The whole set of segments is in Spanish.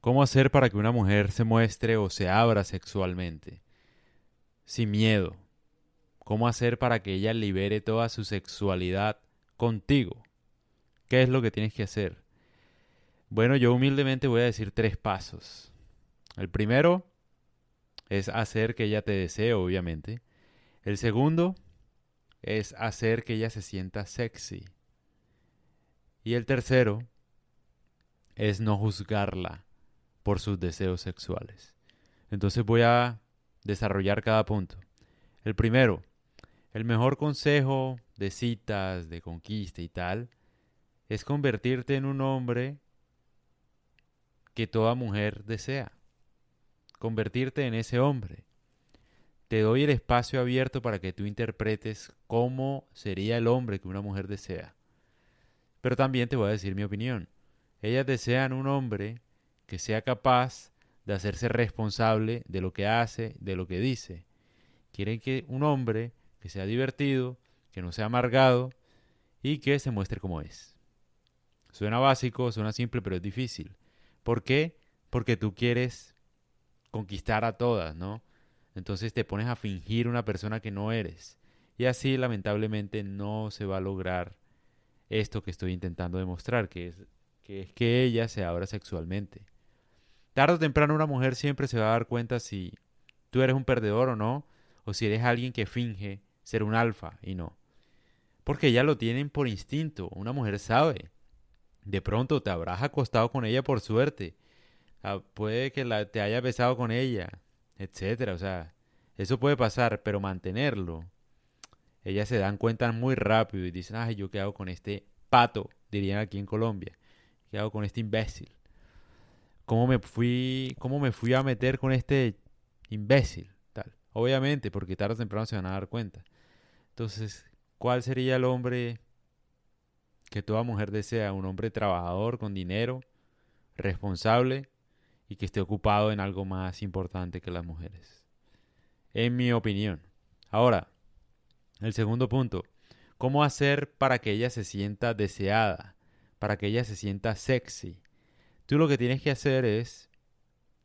¿Cómo hacer para que una mujer se muestre o se abra sexualmente? Sin miedo. ¿Cómo hacer para que ella libere toda su sexualidad contigo? ¿Qué es lo que tienes que hacer? Bueno, yo humildemente voy a decir tres pasos. El primero es hacer que ella te desee, obviamente. El segundo es hacer que ella se sienta sexy. Y el tercero es no juzgarla por sus deseos sexuales. Entonces voy a desarrollar cada punto. El primero, el mejor consejo de citas, de conquista y tal, es convertirte en un hombre que toda mujer desea. Convertirte en ese hombre. Te doy el espacio abierto para que tú interpretes cómo sería el hombre que una mujer desea. Pero también te voy a decir mi opinión. Ellas desean un hombre que sea capaz de hacerse responsable de lo que hace, de lo que dice. Quieren que un hombre que sea divertido, que no sea amargado y que se muestre como es. Suena básico, suena simple, pero es difícil. ¿Por qué? Porque tú quieres conquistar a todas, ¿no? Entonces te pones a fingir una persona que no eres. Y así lamentablemente no se va a lograr esto que estoy intentando demostrar, que es que, es que ella se abra sexualmente. Tarde o temprano una mujer siempre se va a dar cuenta si tú eres un perdedor o no, o si eres alguien que finge ser un alfa y no. Porque ya lo tienen por instinto, una mujer sabe. De pronto te habrás acostado con ella por suerte. Ah, puede que la, te haya besado con ella, etcétera. O sea, eso puede pasar, pero mantenerlo. Ellas se dan cuenta muy rápido y dicen, ay, yo qué hago con este pato, dirían aquí en Colombia. ¿Qué hago con este imbécil? Cómo me fui, cómo me fui a meter con este imbécil, tal. Obviamente, porque tarde o temprano se van a dar cuenta. Entonces, ¿cuál sería el hombre que toda mujer desea? Un hombre trabajador, con dinero, responsable y que esté ocupado en algo más importante que las mujeres. En mi opinión. Ahora, el segundo punto. ¿Cómo hacer para que ella se sienta deseada? Para que ella se sienta sexy Tú lo que tienes que hacer es,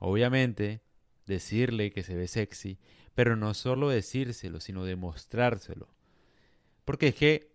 obviamente, decirle que se ve sexy, pero no solo decírselo, sino demostrárselo. Porque es que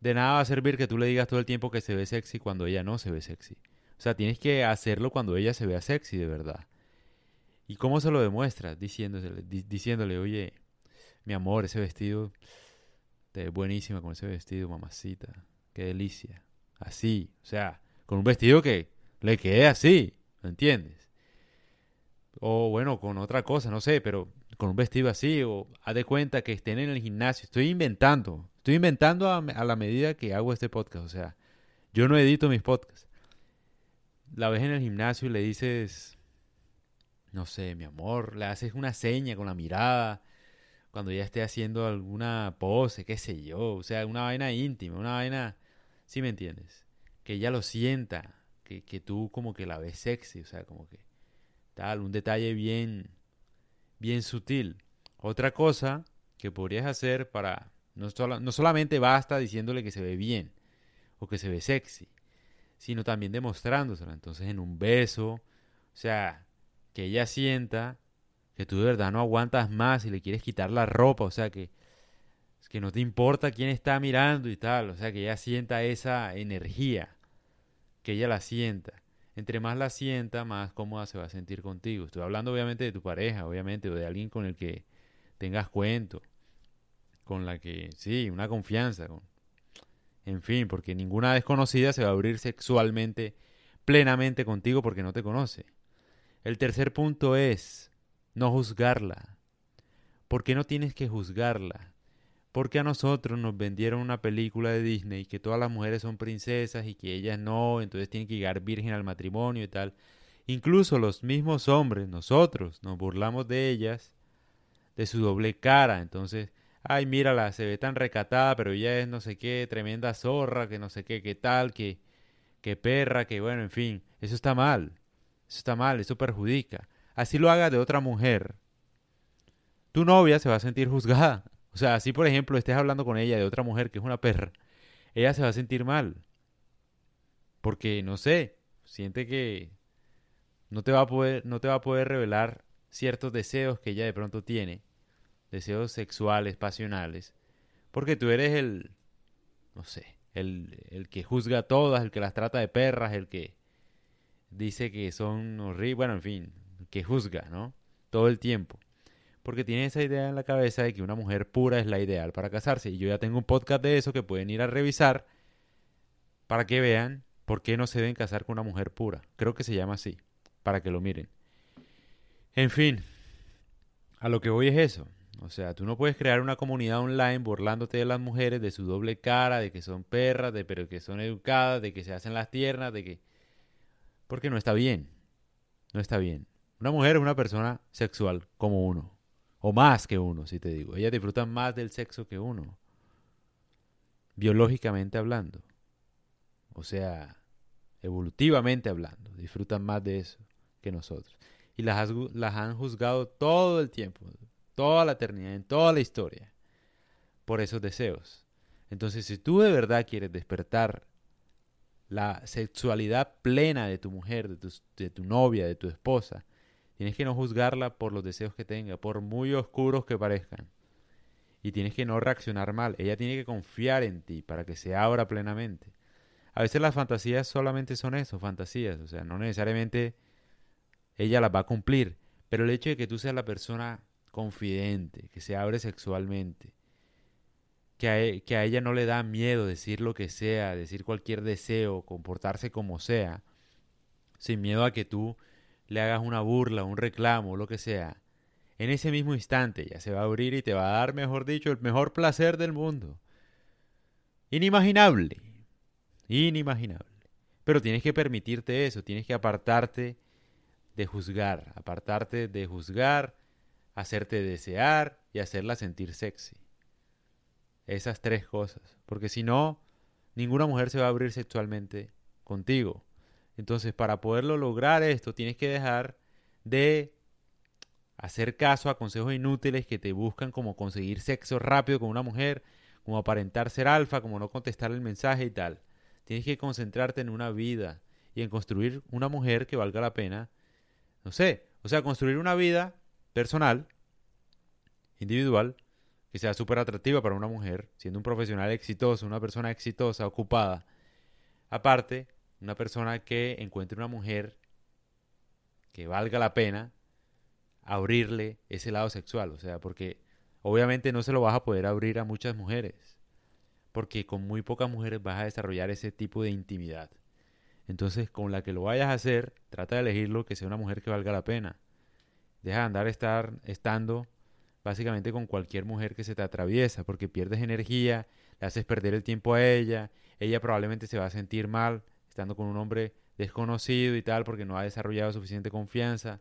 de nada va a servir que tú le digas todo el tiempo que se ve sexy cuando ella no se ve sexy. O sea, tienes que hacerlo cuando ella se vea sexy de verdad. ¿Y cómo se lo demuestras? Diciéndole, diciéndole, oye, mi amor, ese vestido te ve buenísima con ese vestido, mamacita. Qué delicia. Así, o sea, con un vestido que le quede así, ¿me entiendes? O bueno, con otra cosa, no sé, pero con un vestido así, o haz de cuenta que estén en el gimnasio. Estoy inventando, estoy inventando a, la medida que hago este podcast, o sea, yo no edito mis podcasts. La ves en el gimnasio y le dices, no sé, mi amor, le haces una seña con la mirada, cuando ya esté haciendo alguna pose, qué sé yo, o sea, una vaina íntima, una vaina, ¿sí me entiendes? Que ella lo sienta, que, tú como que la ves sexy, o sea, como que tal, un detalle bien, bien sutil. Otra cosa que podrías hacer para, no, solamente basta diciéndole que se ve bien o que se ve sexy, sino también demostrándoselo. Entonces en un beso, o sea, que ella sienta que tú de verdad no aguantas más y le quieres quitar la ropa, o sea, que, que no te importa quién está mirando y tal, o sea, que ella sienta esa energía que ella la sienta. Entre más la sienta, más cómoda se va a sentir contigo. Estoy hablando obviamente de tu pareja, obviamente, o de alguien con el que tengas cuento, con la que, sí, una confianza. Con... En fin, porque ninguna desconocida se va a abrir sexualmente plenamente contigo porque no te conoce. El tercer punto es no juzgarla. ¿Por qué no tienes que juzgarla? Porque a nosotros nos vendieron una película de Disney que todas las mujeres son princesas y que ellas no, entonces tienen que llegar virgen al matrimonio y tal. Incluso los mismos hombres, nosotros, nos burlamos de ellas, de su doble cara. Entonces, ay, mírala, se ve tan recatada, pero ella es no sé qué, tremenda zorra, que no sé qué, qué tal, que, que perra, que bueno, en fin, eso está mal. Eso está mal, eso perjudica. Así lo haga de otra mujer. Tu novia se va a sentir juzgada. O sea, si por ejemplo estés hablando con ella de otra mujer que es una perra, ella se va a sentir mal. Porque, no sé, siente que, no te va a poder, no te va a poder revelar ciertos deseos que ella de pronto tiene, deseos sexuales, pasionales, porque tú eres el, no sé, el, el que juzga a todas, el que las trata de perras, el que dice que son horribles, bueno, en fin, que juzga, ¿no? Todo el tiempo. Porque tiene esa idea en la cabeza de que una mujer pura es la ideal para casarse. Y yo ya tengo un podcast de eso que pueden ir a revisar para que vean por qué no se deben casar con una mujer pura. Creo que se llama así, para que lo miren. En fin, a lo que voy es eso. O sea, tú no puedes crear una comunidad online burlándote de las mujeres, de su doble cara, de que son perras, de pero que son educadas, de que se hacen las tiernas, de que... Porque no está bien. No está bien. Una mujer es una persona sexual como uno. O más que uno, si te digo. Ellas disfrutan más del sexo que uno. Biológicamente hablando. O sea, evolutivamente hablando. Disfrutan más de eso que nosotros. Y las, las han juzgado todo el tiempo. Toda la eternidad, en toda la historia. Por esos deseos. Entonces, si tú de verdad quieres despertar la sexualidad plena de tu mujer, de tu, de tu novia, de tu esposa, Tienes que no juzgarla por los deseos que tenga, por muy oscuros que parezcan. Y tienes que no reaccionar mal. Ella tiene que confiar en ti para que se abra plenamente. A veces las fantasías solamente son eso, fantasías. O sea, no necesariamente ella las va a cumplir. Pero el hecho de que tú seas la persona confidente, que se abre sexualmente, que a, e, que a ella no le da miedo decir lo que sea, decir cualquier deseo, comportarse como sea, sin miedo a que tú le hagas una burla, un reclamo, lo que sea, en ese mismo instante ya se va a abrir y te va a dar, mejor dicho, el mejor placer del mundo. Inimaginable. Inimaginable. Pero tienes que permitirte eso, tienes que apartarte de juzgar, apartarte de juzgar, hacerte desear y hacerla sentir sexy. Esas tres cosas. Porque si no, ninguna mujer se va a abrir sexualmente contigo. Entonces, para poderlo lograr esto, tienes que dejar de hacer caso a consejos inútiles que te buscan como conseguir sexo rápido con una mujer, como aparentar ser alfa, como no contestar el mensaje y tal. Tienes que concentrarte en una vida y en construir una mujer que valga la pena. No sé, o sea, construir una vida personal, individual, que sea súper atractiva para una mujer, siendo un profesional exitoso, una persona exitosa, ocupada. Aparte, una persona que encuentre una mujer que valga la pena abrirle ese lado sexual. O sea, porque obviamente no se lo vas a poder abrir a muchas mujeres. Porque con muy pocas mujeres vas a desarrollar ese tipo de intimidad. Entonces, con la que lo vayas a hacer, trata de elegirlo que sea una mujer que valga la pena. Deja de andar estar, estando básicamente con cualquier mujer que se te atraviesa, porque pierdes energía, le haces perder el tiempo a ella, ella probablemente se va a sentir mal, estando con un hombre desconocido y tal, porque no ha desarrollado suficiente confianza.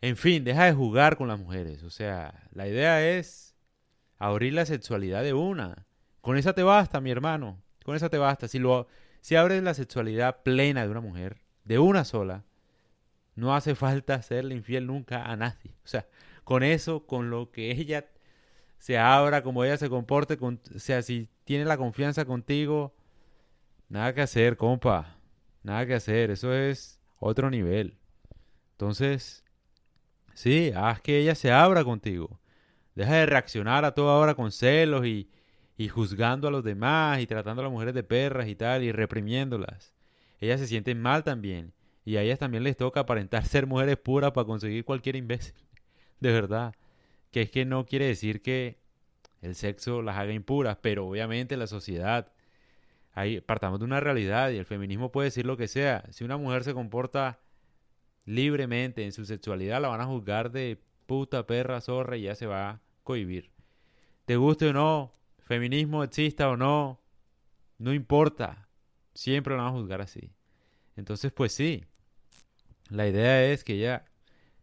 En fin, deja de jugar con las mujeres. O sea, la idea es abrir la sexualidad de una. Con esa te basta, mi hermano. Con esa te basta. Si, lo, si abres la sexualidad plena de una mujer, de una sola, no hace falta serle infiel nunca a nadie. O sea, con eso, con lo que ella se abra, como ella se comporte, o sea, si tiene la confianza contigo, Nada que hacer, compa. Nada que hacer. Eso es otro nivel. Entonces, sí, haz que ella se abra contigo. Deja de reaccionar a toda hora con celos y, y juzgando a los demás y tratando a las mujeres de perras y tal y reprimiéndolas. Ellas se sienten mal también. Y a ellas también les toca aparentar ser mujeres puras para conseguir cualquier imbécil. De verdad. Que es que no quiere decir que el sexo las haga impuras, pero obviamente la sociedad Partamos de una realidad y el feminismo puede decir lo que sea. Si una mujer se comporta libremente en su sexualidad, la van a juzgar de puta, perra, zorra y ya se va a cohibir. Te guste o no, feminismo exista o no, no importa. Siempre la van a juzgar así. Entonces, pues sí, la idea es que ella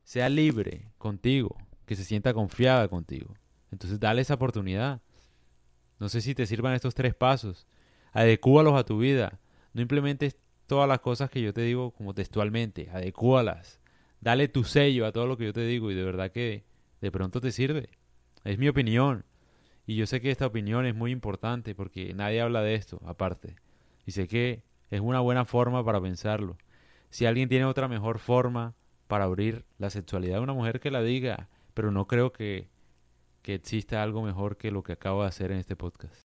sea libre contigo, que se sienta confiada contigo. Entonces, dale esa oportunidad. No sé si te sirvan estos tres pasos adecúalos a tu vida. No implementes todas las cosas que yo te digo como textualmente, adecúalas. Dale tu sello a todo lo que yo te digo y de verdad que de pronto te sirve. Es mi opinión. Y yo sé que esta opinión es muy importante porque nadie habla de esto aparte. Y sé que es una buena forma para pensarlo. Si alguien tiene otra mejor forma para abrir la sexualidad de una mujer que la diga, pero no creo que, que exista algo mejor que lo que acabo de hacer en este podcast.